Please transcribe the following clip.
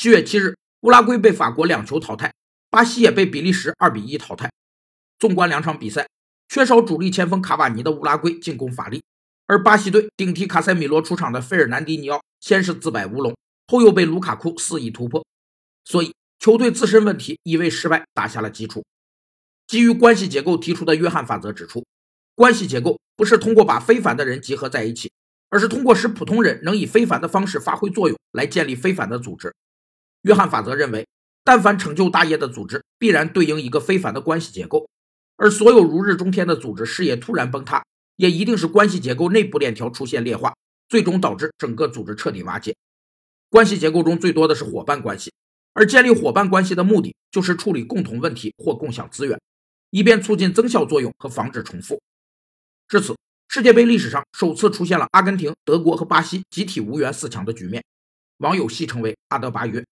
七月七日，乌拉圭被法国两球淘汰，巴西也被比利时二比一淘汰。纵观两场比赛，缺少主力前锋卡瓦尼的乌拉圭进攻乏力，而巴西队顶替卡塞米罗出场的费尔南迪尼奥先是自摆乌龙，后又被卢卡库肆意突破，所以球队自身问题已为失败打下了基础。基于关系结构提出的约翰法则指出，关系结构不是通过把非凡的人集合在一起，而是通过使普通人能以非凡的方式发挥作用来建立非凡的组织。约翰法则认为，但凡成就大业的组织，必然对应一个非凡的关系结构，而所有如日中天的组织事业突然崩塌，也一定是关系结构内部链条出现裂化，最终导致整个组织彻底瓦解。关系结构中最多的是伙伴关系，而建立伙伴关系的目的就是处理共同问题或共享资源。以便促进增效作用和防止重复。至此，世界杯历史上首次出现了阿根廷、德国和巴西集体无缘四强的局面，网友戏称为“阿德巴约”。